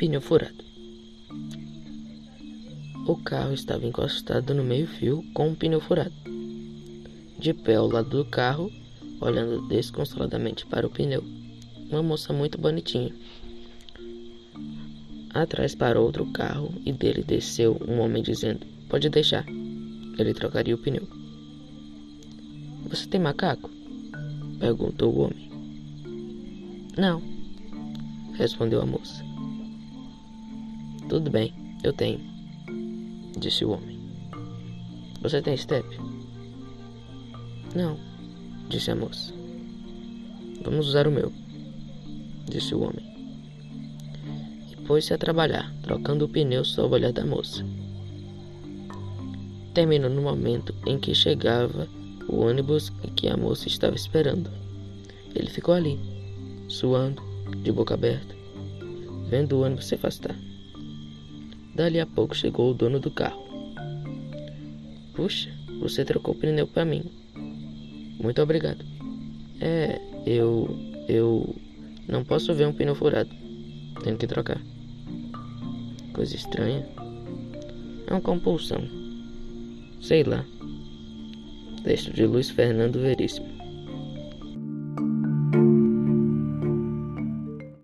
pneu furado. O carro estava encostado no meio-fio com um pneu furado. De pé ao lado do carro, olhando desconsoladamente para o pneu, uma moça muito bonitinha. Atrás parou outro carro e dele desceu um homem dizendo: Pode deixar. Ele trocaria o pneu. Você tem macaco? perguntou o homem. Não, respondeu a moça. Tudo bem, eu tenho, disse o homem. Você tem step? Não, disse a moça. Vamos usar o meu, disse o homem. E pôs-se a trabalhar, trocando o pneu sob o olhar da moça. Terminou no momento em que chegava o ônibus que a moça estava esperando. Ele ficou ali, suando, de boca aberta, vendo o ônibus se afastar. Dali a pouco chegou o dono do carro. Puxa, você trocou o pneu para mim. Muito obrigado. É, eu. Eu. Não posso ver um pneu furado. Tenho que trocar. Coisa estranha. É uma compulsão. Sei lá. Texto de Luiz Fernando Veríssimo.